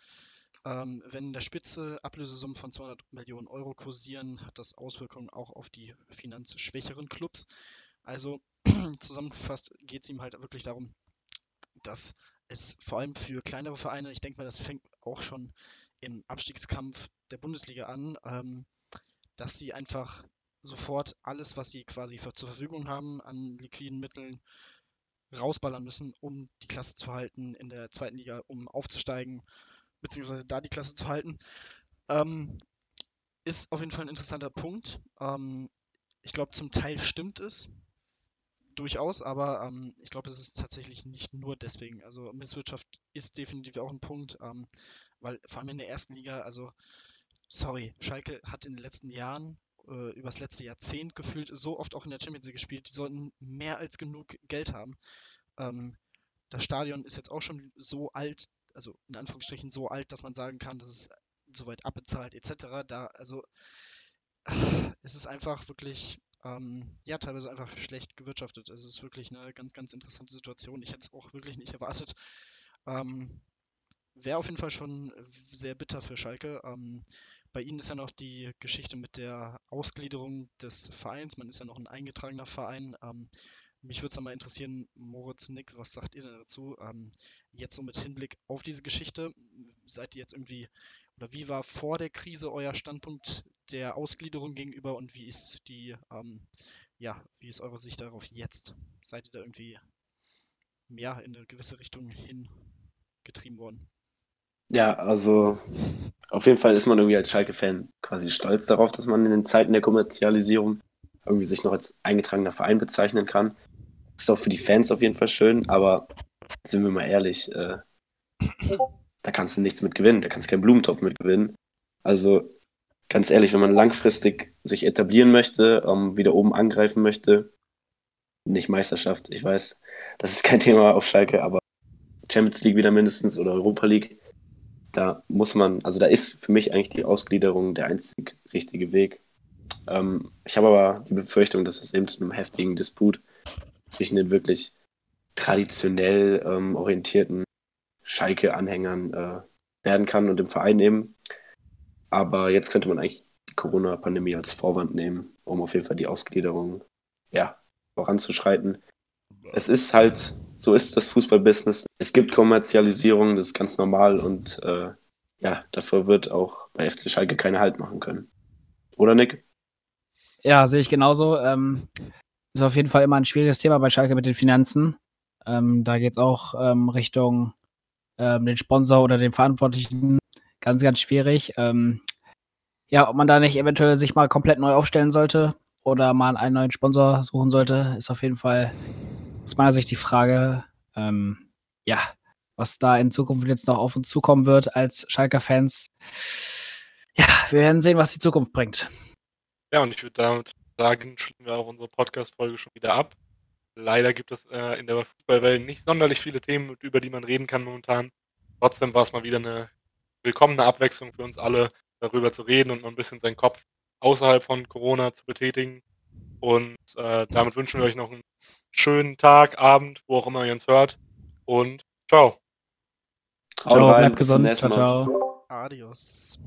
S2: Ähm, wenn in der Spitze Ablösesummen von 200 Millionen Euro kursieren, hat das Auswirkungen auch auf die finanzschwächeren Clubs. Also [CLEARS THROAT] zusammengefasst geht es ihm halt wirklich darum, dass es vor allem für kleinere Vereine, ich denke mal, das fängt auch schon im Abstiegskampf der Bundesliga an, ähm, dass sie einfach sofort alles, was sie quasi für, zur Verfügung haben an liquiden Mitteln, rausballern müssen, um die Klasse zu halten in der zweiten Liga, um aufzusteigen beziehungsweise da die Klasse zu halten. Ähm, ist auf jeden Fall ein interessanter Punkt. Ähm, ich glaube, zum Teil stimmt es durchaus, aber ähm, ich glaube, es ist tatsächlich nicht nur deswegen. Also Misswirtschaft ist definitiv auch ein Punkt, ähm, weil vor allem in der ersten Liga, also sorry, Schalke hat in den letzten Jahren, äh, übers letzte Jahrzehnt gefühlt, so oft auch in der Champions League gespielt, die sollten mehr als genug Geld haben. Ähm, das Stadion ist jetzt auch schon so alt, also in Anführungsstrichen so alt, dass man sagen kann, dass es soweit abbezahlt etc. Da, also es ist einfach wirklich, ähm, ja, teilweise einfach schlecht gewirtschaftet. Es ist wirklich eine ganz, ganz interessante Situation. Ich hätte es auch wirklich nicht erwartet. Ähm, Wäre auf jeden Fall schon sehr bitter für Schalke. Ähm, bei Ihnen ist ja noch die Geschichte mit der Ausgliederung des Vereins. Man ist ja noch ein eingetragener Verein. Ähm, mich würde es mal interessieren, Moritz, Nick, was sagt ihr denn dazu? Ähm, jetzt so mit Hinblick auf diese Geschichte, seid ihr jetzt irgendwie, oder wie war vor der Krise euer Standpunkt der Ausgliederung gegenüber und wie ist die, ähm, ja, wie ist eure Sicht darauf jetzt? Seid ihr da irgendwie mehr in eine gewisse Richtung hingetrieben worden?
S4: Ja, also auf jeden Fall ist man irgendwie als Schalke-Fan quasi stolz darauf, dass man in den Zeiten der Kommerzialisierung irgendwie sich noch als eingetragener Verein bezeichnen kann. Ist auch für die Fans auf jeden Fall schön, aber sind wir mal ehrlich, äh, da kannst du nichts mit gewinnen, da kannst du keinen Blumentopf mit gewinnen. Also ganz ehrlich, wenn man langfristig sich etablieren möchte, ähm, wieder oben angreifen möchte, nicht Meisterschaft, ich weiß, das ist kein [LAUGHS] Thema auf Schalke, aber Champions League wieder mindestens oder Europa League, da muss man, also da ist für mich eigentlich die Ausgliederung der einzig richtige Weg. Ähm, ich habe aber die Befürchtung, dass es eben zu einem heftigen Disput zwischen den wirklich traditionell ähm, orientierten Schalke-Anhängern äh, werden kann und dem Verein eben. Aber jetzt könnte man eigentlich die Corona-Pandemie als Vorwand nehmen, um auf jeden Fall die Ausgliederung ja, voranzuschreiten. Es ist halt, so ist das Fußballbusiness. Es gibt Kommerzialisierung, das ist ganz normal und äh, ja, dafür wird auch bei FC Schalke keine Halt machen können. Oder Nick?
S5: Ja, sehe ich genauso. Ähm, ist auf jeden Fall immer ein schwieriges Thema bei Schalke mit den Finanzen. Ähm, da geht es auch ähm, Richtung ähm, den Sponsor oder den Verantwortlichen. Ganz, ganz schwierig. Ähm, ja, ob man da nicht eventuell sich mal komplett neu aufstellen sollte oder mal einen neuen Sponsor suchen sollte, ist auf jeden Fall aus meiner Sicht die Frage. Ähm, ja, was da in Zukunft jetzt noch auf uns zukommen wird als Schalker-Fans. Ja, wir werden sehen, was die Zukunft bringt.
S3: Ja, und ich würde damit sagen, schließen wir auch unsere Podcast-Folge schon wieder ab. Leider gibt es äh, in der Fußballwelt nicht sonderlich viele Themen, über die man reden kann momentan. Trotzdem war es mal wieder eine willkommene Abwechslung für uns alle, darüber zu reden und mal ein bisschen seinen Kopf außerhalb von Corona zu betätigen. Und äh, damit wünschen wir euch noch einen schönen Tag, Abend, wo auch immer ihr uns hört. Und ciao.
S5: Ciao, rein, bleibt gesund. Ciao, ciao.
S2: Adios.